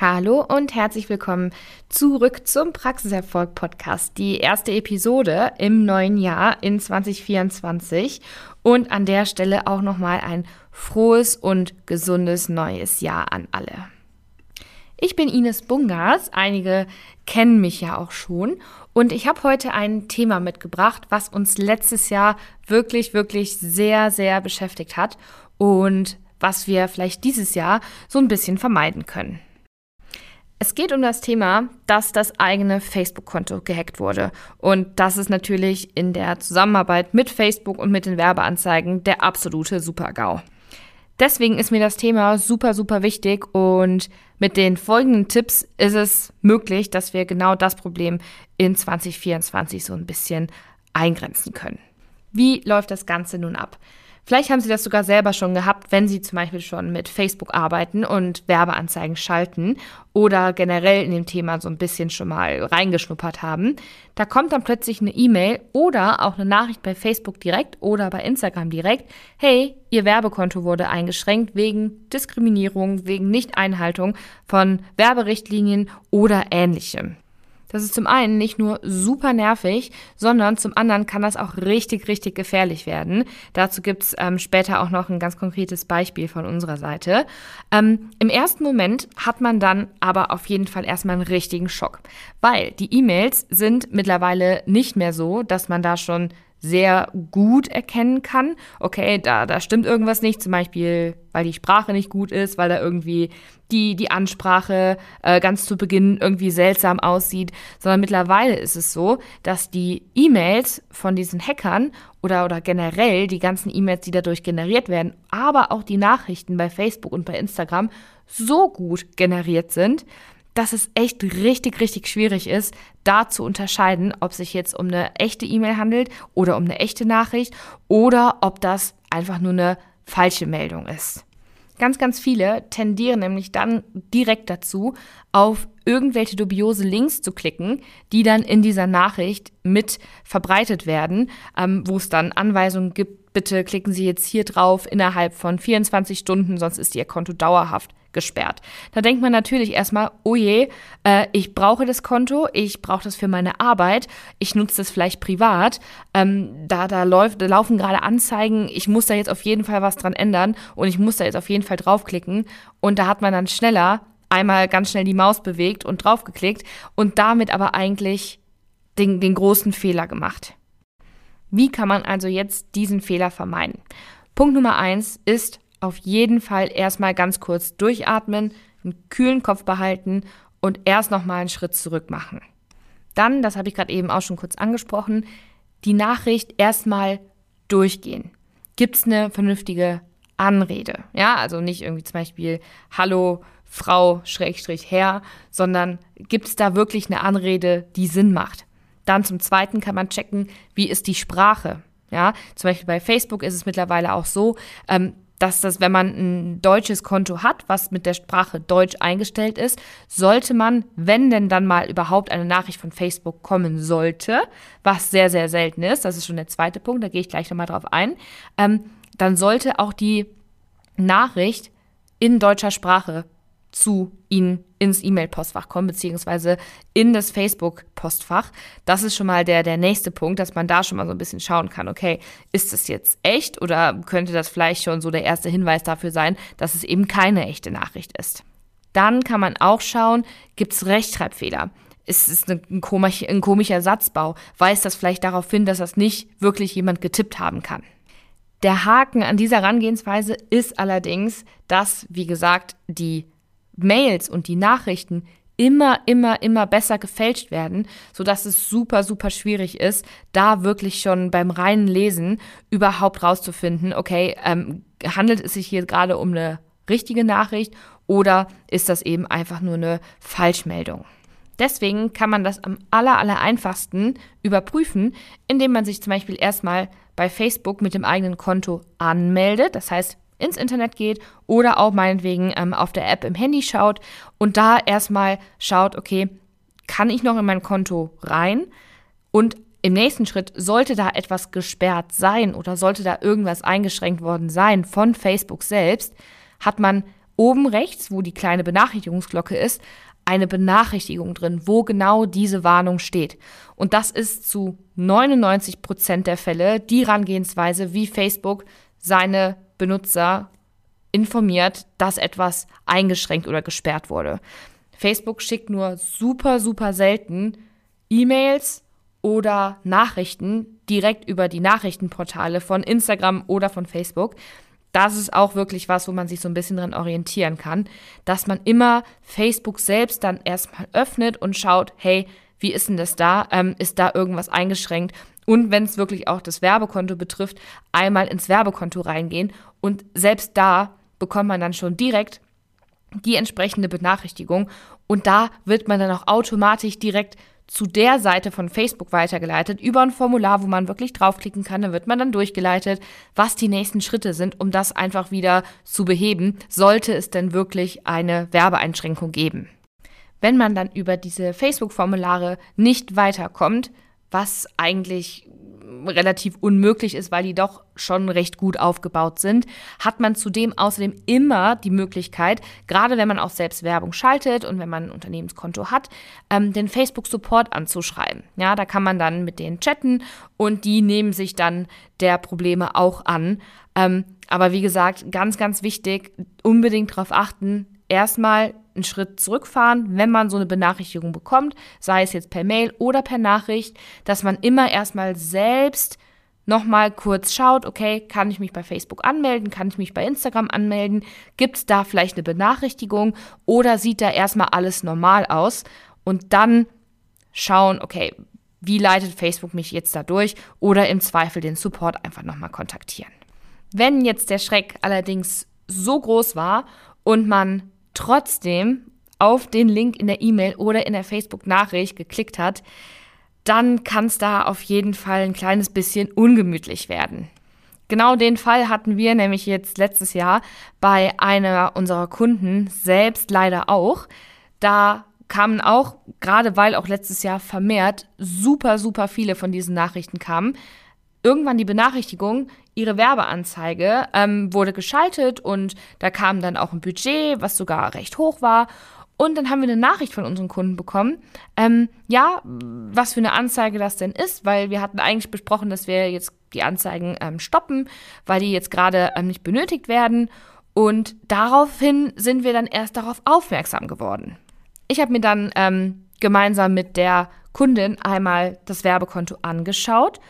Hallo und herzlich willkommen zurück zum Praxiserfolg Podcast. Die erste Episode im neuen Jahr in 2024 und an der Stelle auch nochmal ein frohes und gesundes neues Jahr an alle. Ich bin Ines Bungas, einige kennen mich ja auch schon und ich habe heute ein Thema mitgebracht, was uns letztes Jahr wirklich, wirklich sehr, sehr beschäftigt hat und was wir vielleicht dieses Jahr so ein bisschen vermeiden können. Es geht um das Thema, dass das eigene Facebook-Konto gehackt wurde. Und das ist natürlich in der Zusammenarbeit mit Facebook und mit den Werbeanzeigen der absolute Super-GAU. Deswegen ist mir das Thema super, super wichtig und mit den folgenden Tipps ist es möglich, dass wir genau das Problem in 2024 so ein bisschen eingrenzen können. Wie läuft das Ganze nun ab? Vielleicht haben Sie das sogar selber schon gehabt, wenn Sie zum Beispiel schon mit Facebook arbeiten und Werbeanzeigen schalten oder generell in dem Thema so ein bisschen schon mal reingeschnuppert haben. Da kommt dann plötzlich eine E-Mail oder auch eine Nachricht bei Facebook direkt oder bei Instagram direkt. Hey, Ihr Werbekonto wurde eingeschränkt wegen Diskriminierung, wegen Nichteinhaltung von Werberichtlinien oder ähnlichem. Das ist zum einen nicht nur super nervig, sondern zum anderen kann das auch richtig, richtig gefährlich werden. Dazu gibt's ähm, später auch noch ein ganz konkretes Beispiel von unserer Seite. Ähm, Im ersten Moment hat man dann aber auf jeden Fall erstmal einen richtigen Schock, weil die E-Mails sind mittlerweile nicht mehr so, dass man da schon sehr gut erkennen kann, okay, da, da stimmt irgendwas nicht, zum Beispiel, weil die Sprache nicht gut ist, weil da irgendwie die, die Ansprache äh, ganz zu Beginn irgendwie seltsam aussieht, sondern mittlerweile ist es so, dass die E-Mails von diesen Hackern oder, oder generell die ganzen E-Mails, die dadurch generiert werden, aber auch die Nachrichten bei Facebook und bei Instagram so gut generiert sind, dass es echt richtig, richtig schwierig ist, da zu unterscheiden, ob sich jetzt um eine echte E-Mail handelt oder um eine echte Nachricht oder ob das einfach nur eine falsche Meldung ist. Ganz, ganz viele tendieren nämlich dann direkt dazu, auf irgendwelche dubiose Links zu klicken, die dann in dieser Nachricht mit verbreitet werden, ähm, wo es dann Anweisungen gibt, bitte klicken Sie jetzt hier drauf innerhalb von 24 Stunden, sonst ist Ihr Konto dauerhaft gesperrt. Da denkt man natürlich erstmal, oh je, äh, ich brauche das Konto, ich brauche das für meine Arbeit, ich nutze das vielleicht privat, ähm, da, da, läuft, da laufen gerade Anzeigen, ich muss da jetzt auf jeden Fall was dran ändern und ich muss da jetzt auf jeden Fall draufklicken und da hat man dann schneller einmal ganz schnell die Maus bewegt und draufgeklickt und damit aber eigentlich den, den großen Fehler gemacht. Wie kann man also jetzt diesen Fehler vermeiden? Punkt Nummer eins ist auf jeden Fall erstmal ganz kurz durchatmen, einen kühlen Kopf behalten und erst nochmal einen Schritt zurück machen. Dann, das habe ich gerade eben auch schon kurz angesprochen, die Nachricht erstmal durchgehen. Gibt es eine vernünftige Anrede? Ja, also nicht irgendwie zum Beispiel Hallo Frau Schrägstrich Herr, sondern gibt es da wirklich eine Anrede, die Sinn macht? Dann zum Zweiten kann man checken, wie ist die Sprache? Ja, zum Beispiel bei Facebook ist es mittlerweile auch so, ähm, dass das, wenn man ein deutsches Konto hat, was mit der Sprache Deutsch eingestellt ist, sollte man, wenn denn dann mal überhaupt eine Nachricht von Facebook kommen sollte, was sehr, sehr selten ist, das ist schon der zweite Punkt, da gehe ich gleich nochmal drauf ein, ähm, dann sollte auch die Nachricht in deutscher Sprache zu Ihnen ins E-Mail-Postfach kommen, beziehungsweise in das Facebook-Postfach. Das ist schon mal der, der nächste Punkt, dass man da schon mal so ein bisschen schauen kann, okay, ist das jetzt echt oder könnte das vielleicht schon so der erste Hinweis dafür sein, dass es eben keine echte Nachricht ist. Dann kann man auch schauen, gibt es Rechtschreibfehler? Ist es ein, komisch, ein komischer Satzbau? Weist das vielleicht darauf hin, dass das nicht wirklich jemand getippt haben kann? Der Haken an dieser Herangehensweise ist allerdings, dass, wie gesagt, die Mails und die Nachrichten immer, immer, immer besser gefälscht werden, sodass es super, super schwierig ist, da wirklich schon beim reinen Lesen überhaupt rauszufinden, okay, ähm, handelt es sich hier gerade um eine richtige Nachricht oder ist das eben einfach nur eine Falschmeldung? Deswegen kann man das am aller, aller einfachsten überprüfen, indem man sich zum Beispiel erstmal bei Facebook mit dem eigenen Konto anmeldet. Das heißt, ins Internet geht oder auch meinetwegen ähm, auf der App im Handy schaut und da erstmal schaut, okay, kann ich noch in mein Konto rein? Und im nächsten Schritt sollte da etwas gesperrt sein oder sollte da irgendwas eingeschränkt worden sein von Facebook selbst, hat man oben rechts, wo die kleine Benachrichtigungsglocke ist, eine Benachrichtigung drin, wo genau diese Warnung steht. Und das ist zu 99 Prozent der Fälle die Herangehensweise, wie Facebook seine Benutzer informiert, dass etwas eingeschränkt oder gesperrt wurde. Facebook schickt nur super, super selten E-Mails oder Nachrichten direkt über die Nachrichtenportale von Instagram oder von Facebook das ist auch wirklich was, wo man sich so ein bisschen dran orientieren kann, dass man immer Facebook selbst dann erstmal öffnet und schaut, hey, wie ist denn das da? Ähm, ist da irgendwas eingeschränkt? Und wenn es wirklich auch das Werbekonto betrifft, einmal ins Werbekonto reingehen. Und selbst da bekommt man dann schon direkt die entsprechende Benachrichtigung. Und da wird man dann auch automatisch direkt zu der Seite von Facebook weitergeleitet, über ein Formular, wo man wirklich draufklicken kann. Da wird man dann durchgeleitet, was die nächsten Schritte sind, um das einfach wieder zu beheben, sollte es denn wirklich eine Werbeeinschränkung geben. Wenn man dann über diese Facebook-Formulare nicht weiterkommt, was eigentlich relativ unmöglich ist, weil die doch schon recht gut aufgebaut sind, hat man zudem außerdem immer die Möglichkeit, gerade wenn man auch selbst Werbung schaltet und wenn man ein Unternehmenskonto hat, ähm, den Facebook-Support anzuschreiben. Ja, da kann man dann mit denen chatten und die nehmen sich dann der Probleme auch an. Ähm, aber wie gesagt, ganz, ganz wichtig, unbedingt darauf achten, erstmal einen Schritt zurückfahren, wenn man so eine Benachrichtigung bekommt, sei es jetzt per Mail oder per Nachricht, dass man immer erstmal selbst nochmal kurz schaut, okay, kann ich mich bei Facebook anmelden, kann ich mich bei Instagram anmelden, gibt es da vielleicht eine Benachrichtigung oder sieht da erstmal alles normal aus und dann schauen, okay, wie leitet Facebook mich jetzt da durch oder im Zweifel den Support einfach nochmal kontaktieren. Wenn jetzt der Schreck allerdings so groß war und man trotzdem auf den Link in der E-Mail oder in der Facebook-Nachricht geklickt hat, dann kann es da auf jeden Fall ein kleines bisschen ungemütlich werden. Genau den Fall hatten wir nämlich jetzt letztes Jahr bei einer unserer Kunden selbst leider auch. Da kamen auch, gerade weil auch letztes Jahr vermehrt super, super viele von diesen Nachrichten kamen, irgendwann die Benachrichtigung, ihre Werbeanzeige ähm, wurde geschaltet und da kam dann auch ein Budget, was sogar recht hoch war. Und dann haben wir eine Nachricht von unseren Kunden bekommen, ähm, ja, was für eine Anzeige das denn ist, weil wir hatten eigentlich besprochen, dass wir jetzt die Anzeigen ähm, stoppen, weil die jetzt gerade ähm, nicht benötigt werden. Und daraufhin sind wir dann erst darauf aufmerksam geworden. Ich habe mir dann ähm, gemeinsam mit der Kundin einmal das Werbekonto angeschaut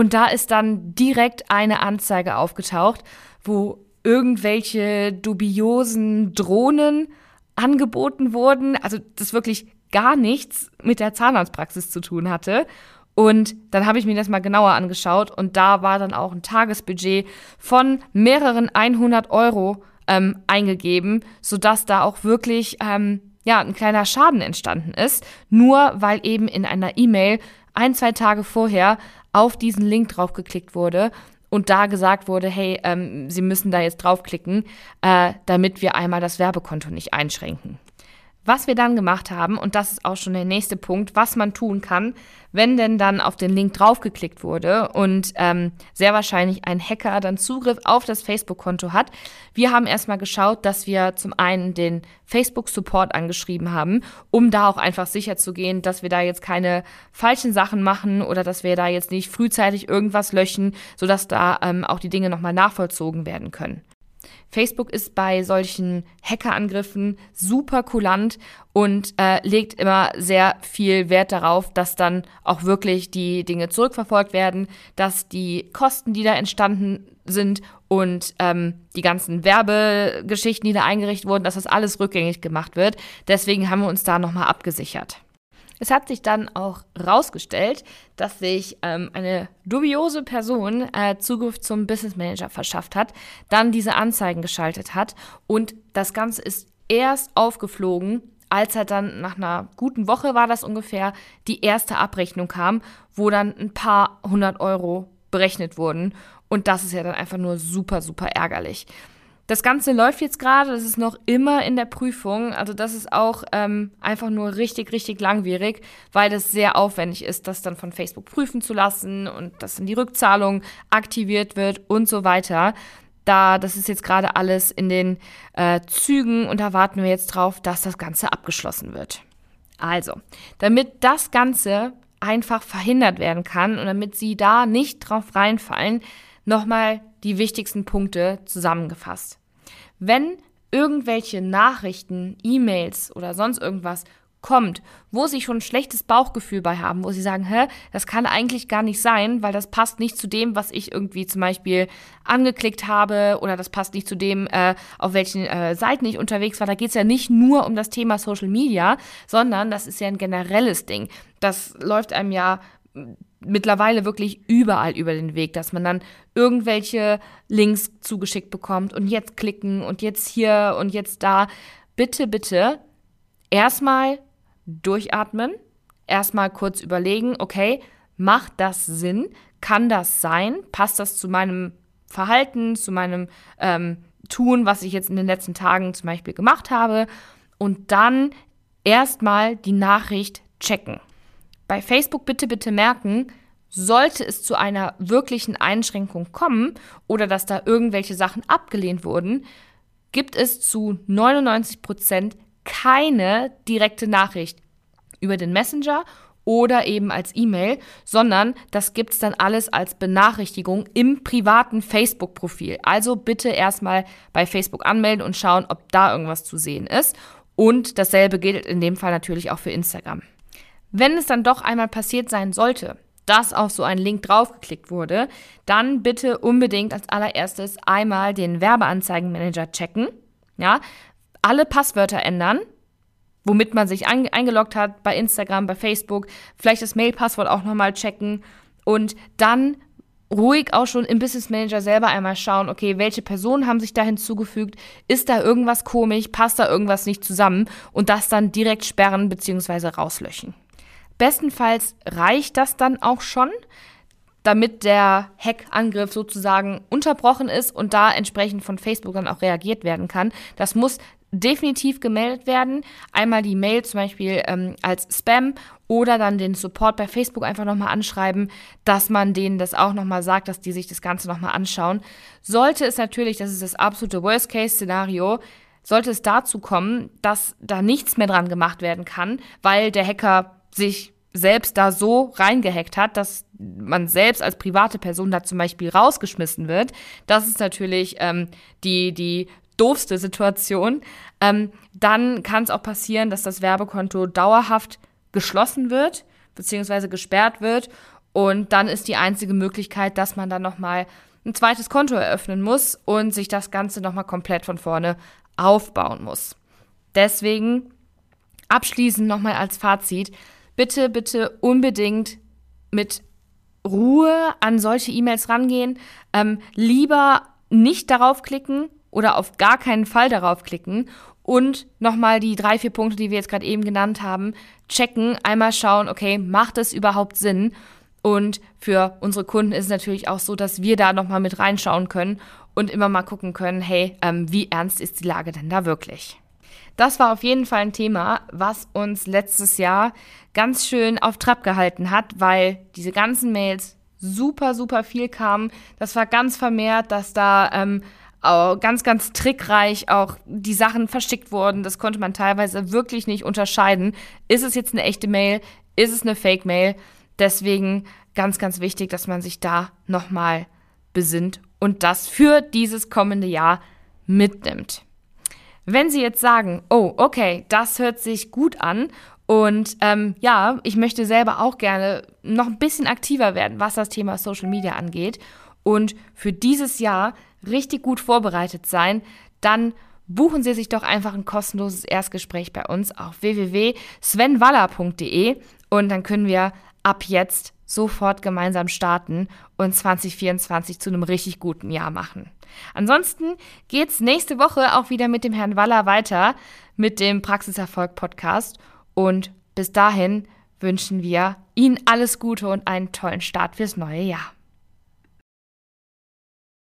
und da ist dann direkt eine Anzeige aufgetaucht, wo irgendwelche dubiosen Drohnen angeboten wurden. Also das wirklich gar nichts mit der Zahnarztpraxis zu tun hatte. Und dann habe ich mir das mal genauer angeschaut und da war dann auch ein Tagesbudget von mehreren 100 Euro ähm, eingegeben, sodass da auch wirklich ähm, ja, ein kleiner Schaden entstanden ist, nur weil eben in einer E-Mail ein, zwei Tage vorher auf diesen Link draufgeklickt wurde und da gesagt wurde, hey, ähm, Sie müssen da jetzt draufklicken, äh, damit wir einmal das Werbekonto nicht einschränken. Was wir dann gemacht haben, und das ist auch schon der nächste Punkt, was man tun kann, wenn denn dann auf den Link draufgeklickt wurde und ähm, sehr wahrscheinlich ein Hacker dann Zugriff auf das Facebook-Konto hat. Wir haben erstmal geschaut, dass wir zum einen den Facebook-Support angeschrieben haben, um da auch einfach sicher zu gehen, dass wir da jetzt keine falschen Sachen machen oder dass wir da jetzt nicht frühzeitig irgendwas löschen, sodass da ähm, auch die Dinge nochmal nachvollzogen werden können. Facebook ist bei solchen Hackerangriffen super kulant und äh, legt immer sehr viel Wert darauf, dass dann auch wirklich die Dinge zurückverfolgt werden, dass die Kosten, die da entstanden sind und ähm, die ganzen Werbegeschichten, die da eingerichtet wurden, dass das alles rückgängig gemacht wird. Deswegen haben wir uns da nochmal abgesichert. Es hat sich dann auch rausgestellt, dass sich ähm, eine dubiose Person äh, Zugriff zum Business Manager verschafft hat, dann diese Anzeigen geschaltet hat und das Ganze ist erst aufgeflogen, als er dann nach einer guten Woche war das ungefähr, die erste Abrechnung kam, wo dann ein paar hundert Euro berechnet wurden. Und das ist ja dann einfach nur super, super ärgerlich. Das Ganze läuft jetzt gerade, das ist noch immer in der Prüfung. Also das ist auch ähm, einfach nur richtig, richtig langwierig, weil das sehr aufwendig ist, das dann von Facebook prüfen zu lassen und dass dann die Rückzahlung aktiviert wird und so weiter. Da, das ist jetzt gerade alles in den äh, Zügen und da warten wir jetzt drauf, dass das Ganze abgeschlossen wird. Also, damit das Ganze einfach verhindert werden kann und damit Sie da nicht drauf reinfallen, nochmal die wichtigsten Punkte zusammengefasst. Wenn irgendwelche Nachrichten, E-Mails oder sonst irgendwas kommt, wo sie schon ein schlechtes Bauchgefühl bei haben, wo sie sagen, hä, das kann eigentlich gar nicht sein, weil das passt nicht zu dem, was ich irgendwie zum Beispiel angeklickt habe oder das passt nicht zu dem, äh, auf welchen äh, Seiten ich unterwegs war. Da geht es ja nicht nur um das Thema Social Media, sondern das ist ja ein generelles Ding. Das läuft einem ja mittlerweile wirklich überall über den Weg, dass man dann irgendwelche Links zugeschickt bekommt und jetzt klicken und jetzt hier und jetzt da. Bitte, bitte erstmal durchatmen, erstmal kurz überlegen, okay, macht das Sinn? Kann das sein? Passt das zu meinem Verhalten, zu meinem ähm, Tun, was ich jetzt in den letzten Tagen zum Beispiel gemacht habe? Und dann erstmal die Nachricht checken. Bei Facebook bitte, bitte merken, sollte es zu einer wirklichen Einschränkung kommen oder dass da irgendwelche Sachen abgelehnt wurden, gibt es zu 99 Prozent keine direkte Nachricht über den Messenger oder eben als E-Mail, sondern das gibt es dann alles als Benachrichtigung im privaten Facebook-Profil. Also bitte erstmal bei Facebook anmelden und schauen, ob da irgendwas zu sehen ist. Und dasselbe gilt in dem Fall natürlich auch für Instagram. Wenn es dann doch einmal passiert sein sollte, dass auf so ein Link draufgeklickt wurde, dann bitte unbedingt als allererstes einmal den Werbeanzeigenmanager checken. Ja, alle Passwörter ändern, womit man sich eingeloggt hat bei Instagram, bei Facebook, vielleicht das Mail-Passwort auch nochmal checken und dann ruhig auch schon im Business Manager selber einmal schauen, okay, welche Personen haben sich da hinzugefügt, ist da irgendwas komisch, passt da irgendwas nicht zusammen und das dann direkt sperren bzw. rauslöschen. Bestenfalls reicht das dann auch schon, damit der Hackangriff sozusagen unterbrochen ist und da entsprechend von Facebook dann auch reagiert werden kann. Das muss definitiv gemeldet werden. Einmal die Mail zum Beispiel ähm, als Spam oder dann den Support bei Facebook einfach nochmal anschreiben, dass man denen das auch nochmal sagt, dass die sich das Ganze nochmal anschauen. Sollte es natürlich, das ist das absolute Worst-Case-Szenario, sollte es dazu kommen, dass da nichts mehr dran gemacht werden kann, weil der Hacker sich selbst da so reingehackt hat, dass man selbst als private Person da zum Beispiel rausgeschmissen wird. Das ist natürlich ähm, die, die doofste Situation, ähm, dann kann es auch passieren, dass das Werbekonto dauerhaft geschlossen wird, beziehungsweise gesperrt wird. Und dann ist die einzige Möglichkeit, dass man dann nochmal ein zweites Konto eröffnen muss und sich das Ganze nochmal komplett von vorne aufbauen muss. Deswegen abschließend nochmal als Fazit, bitte, bitte unbedingt mit Ruhe an solche E-Mails rangehen. Ähm, lieber nicht darauf klicken, oder auf gar keinen Fall darauf klicken und nochmal die drei, vier Punkte, die wir jetzt gerade eben genannt haben, checken, einmal schauen, okay, macht es überhaupt Sinn? Und für unsere Kunden ist es natürlich auch so, dass wir da nochmal mit reinschauen können und immer mal gucken können, hey, ähm, wie ernst ist die Lage denn da wirklich? Das war auf jeden Fall ein Thema, was uns letztes Jahr ganz schön auf Trab gehalten hat, weil diese ganzen Mails super, super viel kamen. Das war ganz vermehrt, dass da ähm, ganz, ganz trickreich auch die Sachen verschickt wurden. Das konnte man teilweise wirklich nicht unterscheiden. Ist es jetzt eine echte Mail? Ist es eine Fake-Mail? Deswegen ganz, ganz wichtig, dass man sich da nochmal besinnt und das für dieses kommende Jahr mitnimmt. Wenn Sie jetzt sagen, oh, okay, das hört sich gut an und ähm, ja, ich möchte selber auch gerne noch ein bisschen aktiver werden, was das Thema Social Media angeht und für dieses Jahr richtig gut vorbereitet sein, dann buchen Sie sich doch einfach ein kostenloses Erstgespräch bei uns auf www.svenwaller.de und dann können wir ab jetzt sofort gemeinsam starten und 2024 zu einem richtig guten Jahr machen. Ansonsten geht's nächste Woche auch wieder mit dem Herrn Waller weiter mit dem Praxiserfolg Podcast und bis dahin wünschen wir Ihnen alles Gute und einen tollen Start fürs neue Jahr.